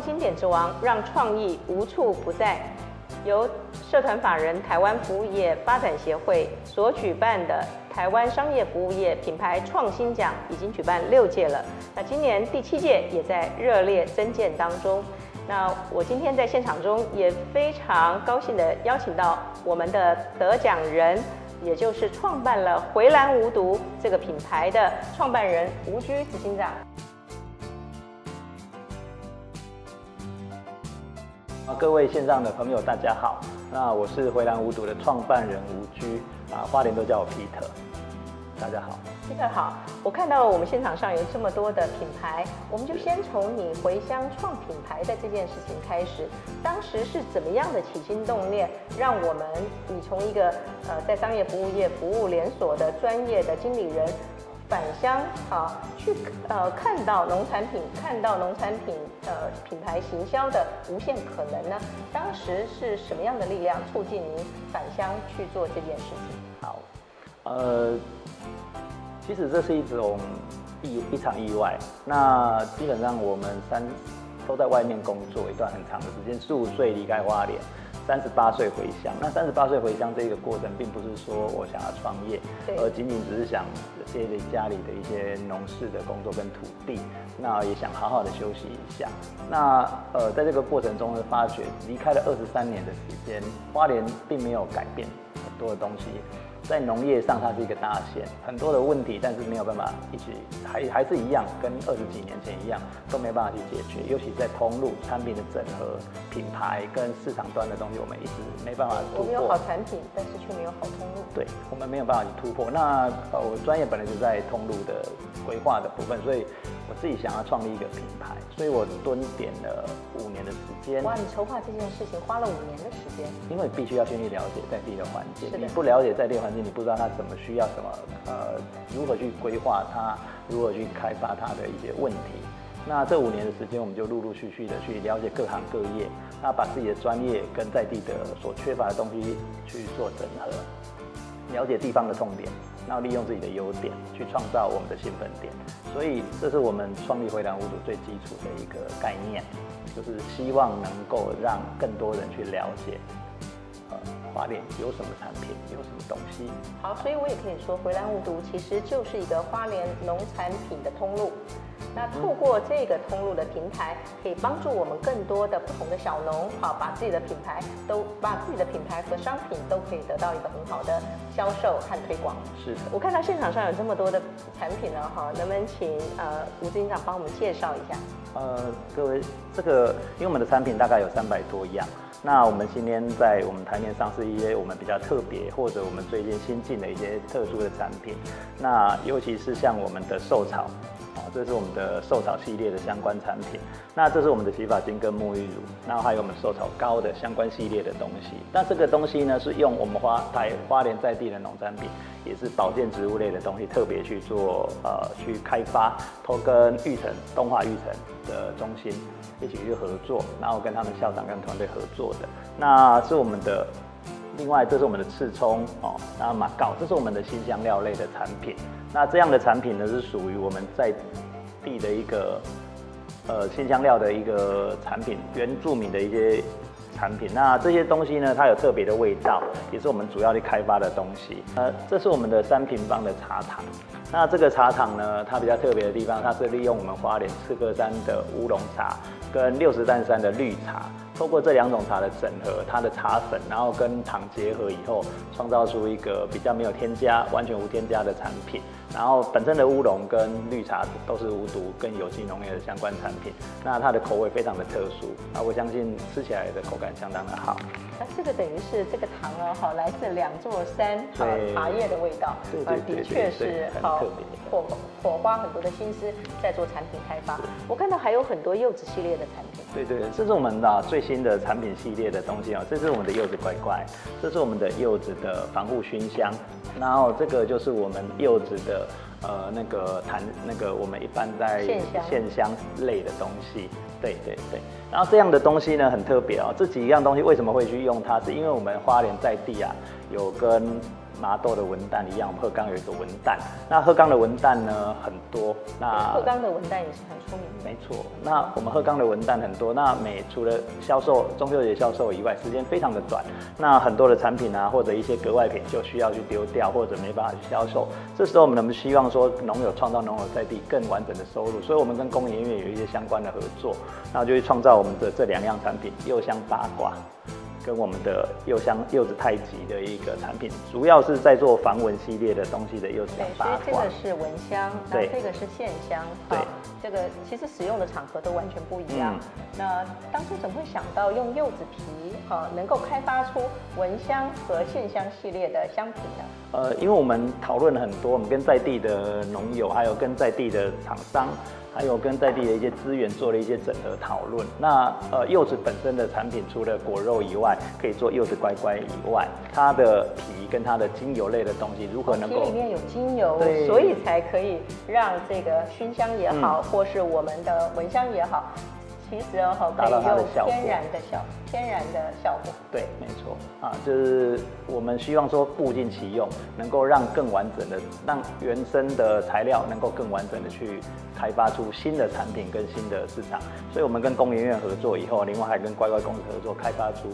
创新点子王，让创意无处不在。由社团法人台湾服务业发展协会所举办的台湾商业服务业品牌创新奖已经举办六届了，那今年第七届也在热烈征件当中。那我今天在现场中也非常高兴地邀请到我们的得奖人，也就是创办了回蓝无毒这个品牌的创办人吴居执行长。各位线上的朋友，大家好。那我是回蓝无毒的创办人吴居啊，花莲都叫我 Peter。大家好，Peter 好。我看到我们现场上有这么多的品牌，我们就先从你回乡创品牌的这件事情开始。当时是怎么样的起心动念，让我们你从一个呃在商业服务业服务连锁的专业的经理人。返乡啊，去呃看到农产品，看到农产品呃品牌行销的无限可能呢？当时是什么样的力量促进您返乡去做这件事情？好，呃，其实这是一种意一场意外。那基本上我们三都在外面工作一段很长的时间，十五岁离开花莲。三十八岁回乡，那三十八岁回乡这个过程，并不是说我想要创业，而仅仅只是想接着家里的一些农事的工作跟土地，那也想好好的休息一下。那呃，在这个过程中呢，发觉离开了二十三年的时间，花莲并没有改变很多的东西。在农业上，它是一个大县，很多的问题，但是没有办法一起，还还是一样，跟二十几年前一样，都没办法去解决。尤其在通路产品的整合、品牌跟市场端的东西，我们一直没办法突破。我们有好产品，但是却没有好通路。对，我们没有办法去突破。那呃，我专业本来就在通路的规划的部分，所以我自己想要创立一个品牌，所以我蹲点了五年的时间。哇，你筹划这件事情花了五年的时间。因为必须要先去了解在地的环境，你不了解在地环你不知道他怎么需要什么，呃，如何去规划它，如何去开发它的一些问题。那这五年的时间，我们就陆陆续续的去了解各行各业，那把自己的专业跟在地的所缺乏的东西去做整合，了解地方的痛点，然后利用自己的优点去创造我们的兴奋点。所以，这是我们创立回蓝无毒最基础的一个概念，就是希望能够让更多人去了解。花莲有什么产品，有什么东西？好，所以我也可以说，回蓝无毒其实就是一个花莲农产品的通路。那透过这个通路的平台，可以帮助我们更多的不同的小农，好，把自己的品牌都把自己的品牌和商品都可以得到一个很好的销售和推广。是的，我看到现场上有这么多的产品了，哈，能不能请呃吴执行长帮我们介绍一下？呃，各位，这个因为我们的产品大概有三百多样。那我们今天在我们台面上是一些我们比较特别或者我们最近新进的一些特殊的产品，那尤其是像我们的寿草，啊，这是我们的兽草系列的相关产品。那这是我们的洗发精跟沐浴乳，然后还有我们兽草膏的相关系列的东西。那这个东西呢，是用我们花台花莲在地的农产品，也是保健植物类的东西，特别去做呃去开发，都跟玉成东华玉成的中心。一起去合作，然后跟他们校长跟团队合作的，那是我们的。另外，这是我们的刺葱哦，然后马告，这是我们的新香料类的产品。那这样的产品呢，是属于我们在地的一个呃新香料的一个产品，原住民的一些产品。那这些东西呢，它有特别的味道，也是我们主要去开发的东西。呃，这是我们的三平方的茶厂。那这个茶厂呢，它比较特别的地方，它是利用我们花莲赤科山的乌龙茶。跟六十担山的绿茶，透过这两种茶的整合，它的茶粉，然后跟糖结合以后，创造出一个比较没有添加、完全无添加的产品。然后本身的乌龙跟绿茶都是无毒跟有机农业的相关产品，那它的口味非常的特殊，那我相信吃起来的口感相当的好。那这个等于是这个糖哦，好，来自两座山，好茶叶的味道，对，的确是好，火火花很多的心思在做产品开发。我看到还有很多柚子系列的产品。对对，这是我们的最新的产品系列的东西哦，这是我们的柚子乖乖，这是我们的柚子的防护熏香，然后这个就是我们柚子的。呃，那个檀，那个我们一般在线香类的东西，对对对。然后这样的东西呢，很特别哦。这几样东西为什么会去用它？是因为我们花莲在地啊，有跟麻豆的文旦一样，我们鹤冈有一个文旦。那鹤冈的文旦呢很多，那鹤冈的文旦也是很出名的。没错，那我们鹤冈的文旦很多，那每除了销售中秋节销售以外，时间非常的短，那很多的产品啊或者一些格外品就需要去丢掉或者没办法去销售。这时候我们能不能希望说农友创造农友在地更完整的收入，所以我们跟工研院有一些相关的合作，那就会创造我们的这两样产品柚香八卦。跟我们的柚香柚子太极的一个产品，主要是在做防蚊系列的东西的柚子香八卦。对，所以这个是蚊香，那这个是线香。对，这个其实使用的场合都完全不一样。嗯、那当初怎么会想到用柚子皮哈，能够开发出蚊香和线香系列的香品呢？呃，因为我们讨论了很多，我们跟在地的农友，还有跟在地的厂商。还有跟在地的一些资源做了一些整合讨论。那呃，柚子本身的产品除了果肉以外，可以做柚子乖乖以外，它的皮跟它的精油类的东西如何能够？皮里面有精油，所以才可以让这个熏香也好，嗯、或是我们的蚊香也好。其实哈，可以用天然的效天然的效果。对，没错啊，就是我们希望说物尽其用，能够让更完整的，让原生的材料能够更完整的去开发出新的产品跟新的市场。所以我们跟工研院合作以后，另外还跟乖乖公司合作，开发出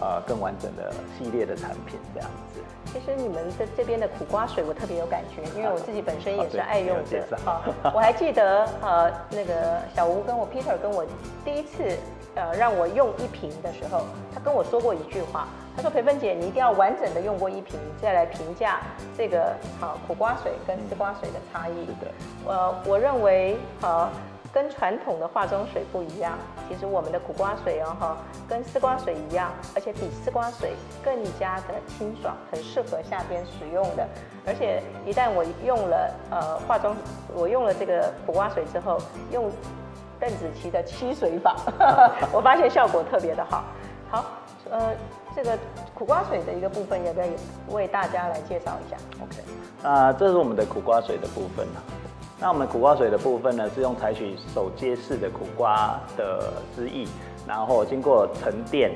呃更完整的系列的产品这样子。其实你们的这边的苦瓜水我特别有感觉，因为我自己本身也是爱用者。好，我还记得呃那个小吴跟我 Peter 跟我第一次呃让我用一瓶的时候，他跟我说过一句话，他说培芬姐你一定要完整的用过一瓶再来评价这个好苦瓜水跟丝瓜水的差异。是的，呃我认为呃。跟传统的化妆水不一样，其实我们的苦瓜水哦哈，跟丝瓜水一样，而且比丝瓜水更加的清爽，很适合夏天使用的。而且一旦我用了呃化妆，我用了这个苦瓜水之后，用邓紫棋的七水法，我发现效果特别的好。好，呃，这个苦瓜水的一个部分，要不要为大家来介绍一下？OK，啊、呃，这是我们的苦瓜水的部分。那我们苦瓜水的部分呢，是用采取手接式的苦瓜的汁液，然后经过沉淀，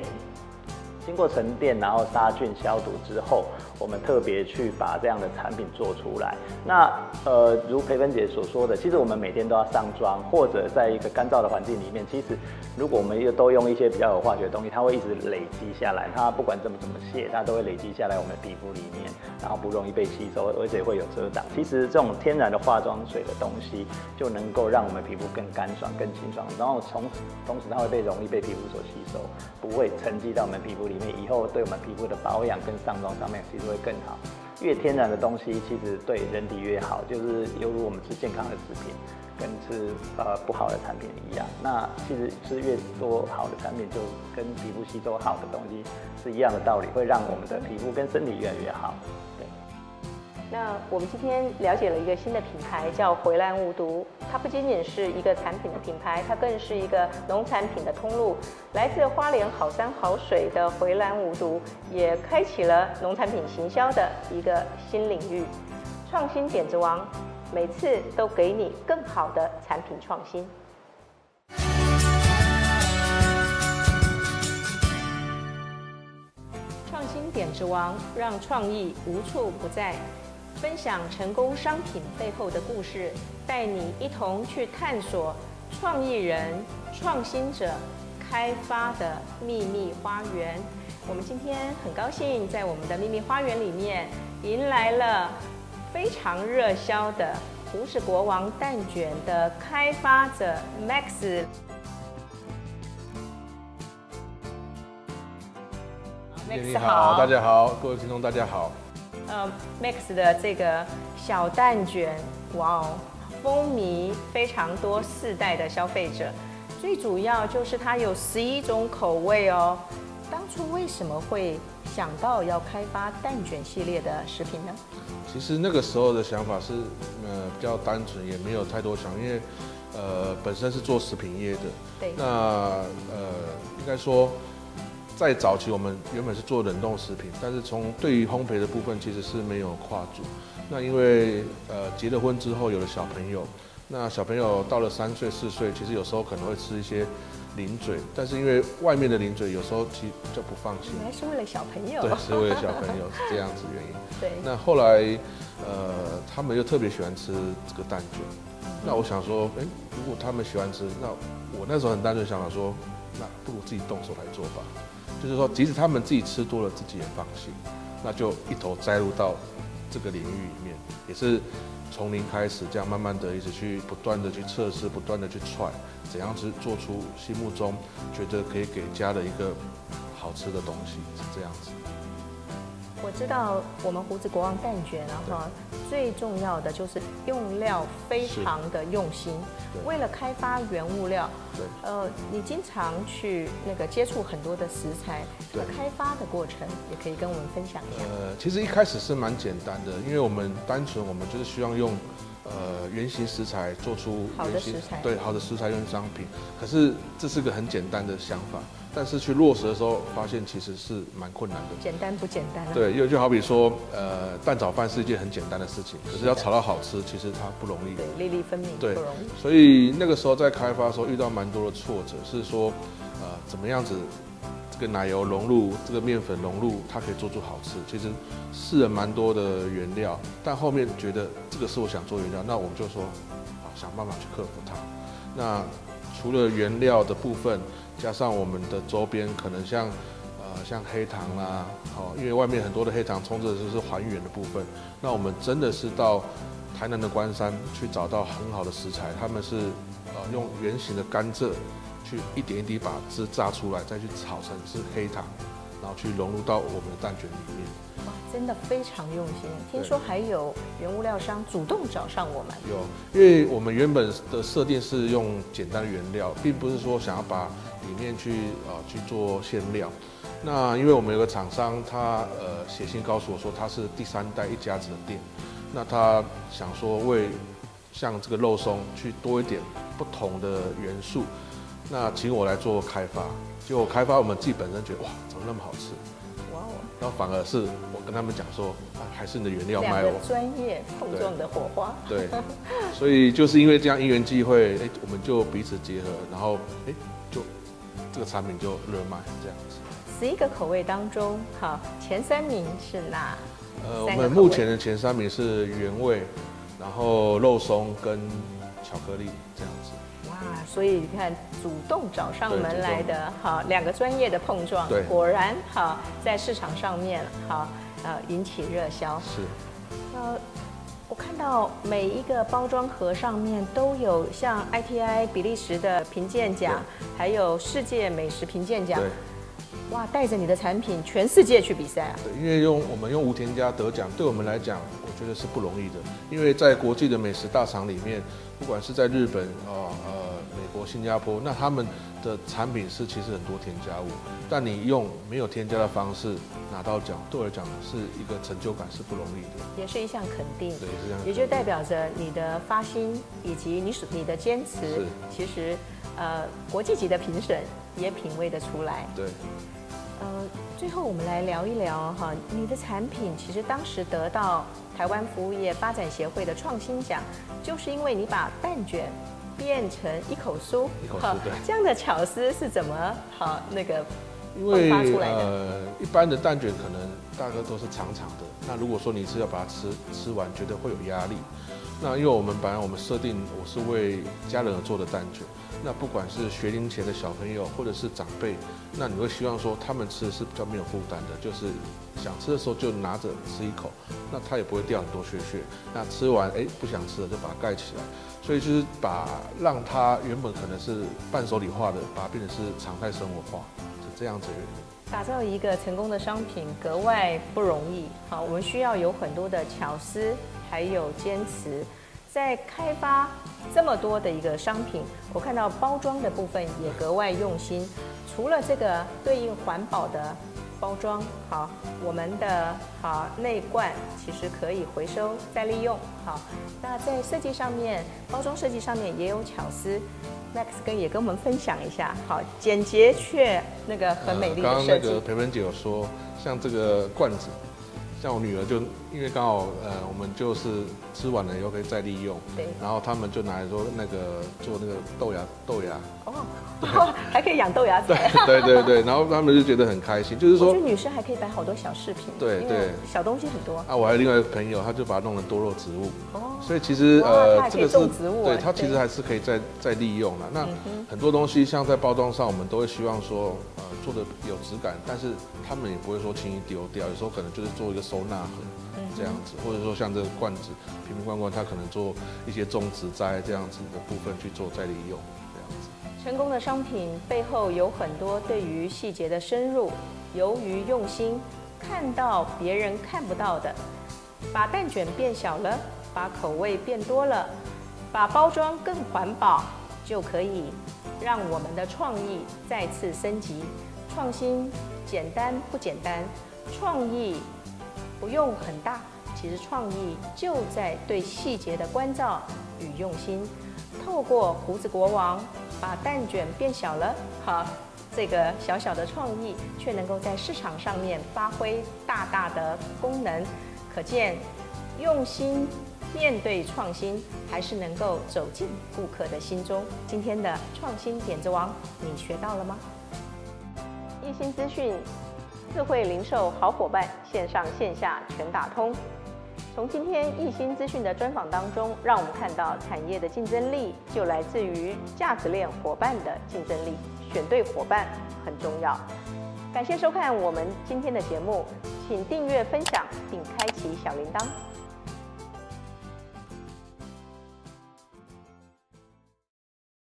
经过沉淀，然后杀菌消毒之后。我们特别去把这样的产品做出来。那呃，如培芬姐所说的，其实我们每天都要上妆，或者在一个干燥的环境里面，其实如果我们又都用一些比较有化学的东西，它会一直累积下来。它不管怎么怎么卸，它都会累积下来我们的皮肤里面，然后不容易被吸收，而且会有遮挡。其实这种天然的化妆水的东西，就能够让我们皮肤更干爽、更清爽，然后从同时它会被容易被皮肤所吸收，不会沉积到我们皮肤里面。以后对我们皮肤的保养跟上妆上面，其实。会更好，越天然的东西其实对人体越好，就是犹如我们吃健康的食品，跟吃呃不好的产品一样。那其实吃越多好的产品，就跟皮肤吸收好的东西是一样的道理，会让我们的皮肤跟身体越来越好。对那我们今天了解了一个新的品牌，叫回蓝无毒。它不仅仅是一个产品的品牌，它更是一个农产品的通路。来自花莲好山好水的回蓝无毒，也开启了农产品行销的一个新领域。创新点子王，每次都给你更好的产品创新。创新点子王，让创意无处不在。分享成功商品背后的故事，带你一同去探索创意人、创新者开发的秘密花园。我们今天很高兴在我们的秘密花园里面迎来了非常热销的胡氏国王蛋卷的开发者 Max。你好，大家好，各位听众大家好。呃，Max 的这个小蛋卷，哇哦，风靡非常多世代的消费者。最主要就是它有十一种口味哦。当初为什么会想到要开发蛋卷系列的食品呢？其实那个时候的想法是，呃，比较单纯，也没有太多想，因为，呃，本身是做食品业的。对。那，呃，应该说。在早期，我们原本是做冷冻食品，但是从对于烘焙的部分，其实是没有跨足。那因为呃结了婚之后有了小朋友，那小朋友到了三岁四岁，其实有时候可能会吃一些零嘴，但是因为外面的零嘴有时候其实就不放心。还是为了小朋友。对，是为了小朋友是这样子原因。对。那后来，呃，他们又特别喜欢吃这个蛋卷。嗯、那我想说，哎、欸，如果他们喜欢吃，那我那时候很单纯想法说，那不如自己动手来做吧。就是说，即使他们自己吃多了，自己也放心。那就一头栽入到这个领域里面，也是从零开始，这样慢慢的一直去不断的去测试，不断的去踹，怎样子做出心目中觉得可以给家的一个好吃的东西，是这样子。我知道我们胡子国王蛋卷啊哈，最重要的就是用料非常的用心，为了开发原物料，对，呃，你经常去那个接触很多的食材，对，开发的过程也可以跟我们分享一下。呃，其实一开始是蛮简单的，因为我们单纯我们就是希望用呃原型食材做出好的食材，对，好的食材用商品。可是这是个很简单的想法。但是去落实的时候，发现其实是蛮困难的。简单不简单啊？对，又就好比说，呃，蛋炒饭是一件很简单的事情，可是要炒到好吃，其实它不容易。对，粒粒分明，对，不容易。所以那个时候在开发的时候遇到蛮多的挫折，是说，呃，怎么样子这个奶油融入这个面粉融入，它可以做出好吃。其实试了蛮多的原料，但后面觉得这个是我想做原料，那我们就说，啊，想办法去克服它。那除了原料的部分。加上我们的周边，可能像，呃，像黑糖啦，好，因为外面很多的黑糖，充着就是还原的部分。那我们真的是到台南的关山去找到很好的食材，他们是呃用圆形的甘蔗去一点一滴把汁榨出来，再去炒成是黑糖，然后去融入到我们的蛋卷里面。哇，真的非常用心。听说还有原物料商主动找上我们。有，因为我们原本的设定是用简单的原料，并不是说想要把里面去啊、呃、去做馅料。那因为我们有个厂商，他呃写信告诉我说他是第三代一家子的店，那他想说为像这个肉松去多一点不同的元素，那请我来做开发。结果开发我们自己本身觉得哇，怎么那么好吃？哇然后反而是我跟他们讲说，啊，还是你的原料卖我。专业碰撞的火花。对，所以就是因为这样因缘际会，哎，我们就彼此结合，然后哎，就这个产品就热卖这样子。十一个口味当中，好，前三名是哪？呃，我们目前的前三名是原味，然后肉松跟巧克力这样子。啊，所以你看，主动找上门来的，哈，两个专业的碰撞，果然哈，在市场上面哈，呃，引起热销。是，呃，我看到每一个包装盒上面都有像 ITI 比利时的评鉴奖，还有世界美食评鉴奖。哇，带着你的产品全世界去比赛啊！对，因为用我们用无添加得奖，对我们来讲，我觉得是不容易的。因为在国际的美食大厂里面，不管是在日本啊呃，美国、新加坡，那他们的产品是其实很多添加物，但你用没有添加的方式拿到奖，对我来讲是一个成就感，是不容易的。也是一项肯定。对，是这样。也就代表着你的发心以及你你的坚持，其实呃，国际级的评审也品味得出来。对。呃，最后我们来聊一聊哈，你的产品其实当时得到台湾服务业发展协会的创新奖，就是因为你把蛋卷变成一口酥，一口酥，对，这样的巧思是怎么好那个因为呃，一般的蛋卷可能大概都是长长的，那如果说你是要把它吃吃完，觉得会有压力。那因为我们本来我们设定我是为家人而做的蛋卷，那不管是学龄前的小朋友或者是长辈，那你会希望说他们吃的是比较没有负担的，就是想吃的时候就拿着吃一口，那他也不会掉很多屑屑。那吃完哎不想吃了就把它盖起来，所以就是把让它原本可能是伴手礼化的，把它变成是常态生活化，是这样子的原因。打造一个成功的商品格外不容易，好，我们需要有很多的巧思。还有坚持，在开发这么多的一个商品，我看到包装的部分也格外用心。除了这个对应环保的包装，好，我们的好内罐其实可以回收再利用。好，那在设计上面，包装设计上面也有巧思。Max 跟也跟我们分享一下。好，简洁却那个很美丽的设计。刚刚那个培芬姐有说，像这个罐子。像我女儿就因为刚好呃，我们就是吃完了以后可以再利用，对，然后他们就拿来说那个做那个豆芽豆芽。哦。还可以养豆芽菜，对对对，然后他们就觉得很开心，就是说，我觉得女生还可以摆好多小饰品，对对，小东西很多。啊，我还有另外一个朋友，他就把它弄成多肉植物，哦，所以其实呃，这个是对，它其实还是可以再再利用的。那很多东西像在包装上，我们都会希望说，呃，做的有质感，但是他们也不会说轻易丢掉，有时候可能就是做一个收纳盒这样子，或者说像这个罐子瓶瓶罐罐，它可能做一些种植栽这样子的部分去做再利用。这样子成功的商品背后有很多对于细节的深入，由于用心，看到别人看不到的，把蛋卷变小了，把口味变多了，把包装更环保，就可以让我们的创意再次升级。创新简单不简单？创意不用很大，其实创意就在对细节的关照与用心。透过胡子国王把蛋卷变小了，好，这个小小的创意却能够在市场上面发挥大大的功能，可见用心面对创新，还是能够走进顾客的心中。今天的创新点子王，你学到了吗？一心资讯，智慧零售好伙伴，线上线下全打通。从今天一心资讯的专访当中，让我们看到产业的竞争力就来自于价值链伙伴的竞争力，选对伙伴很重要。感谢收看我们今天的节目，请订阅、分享并开启小铃铛。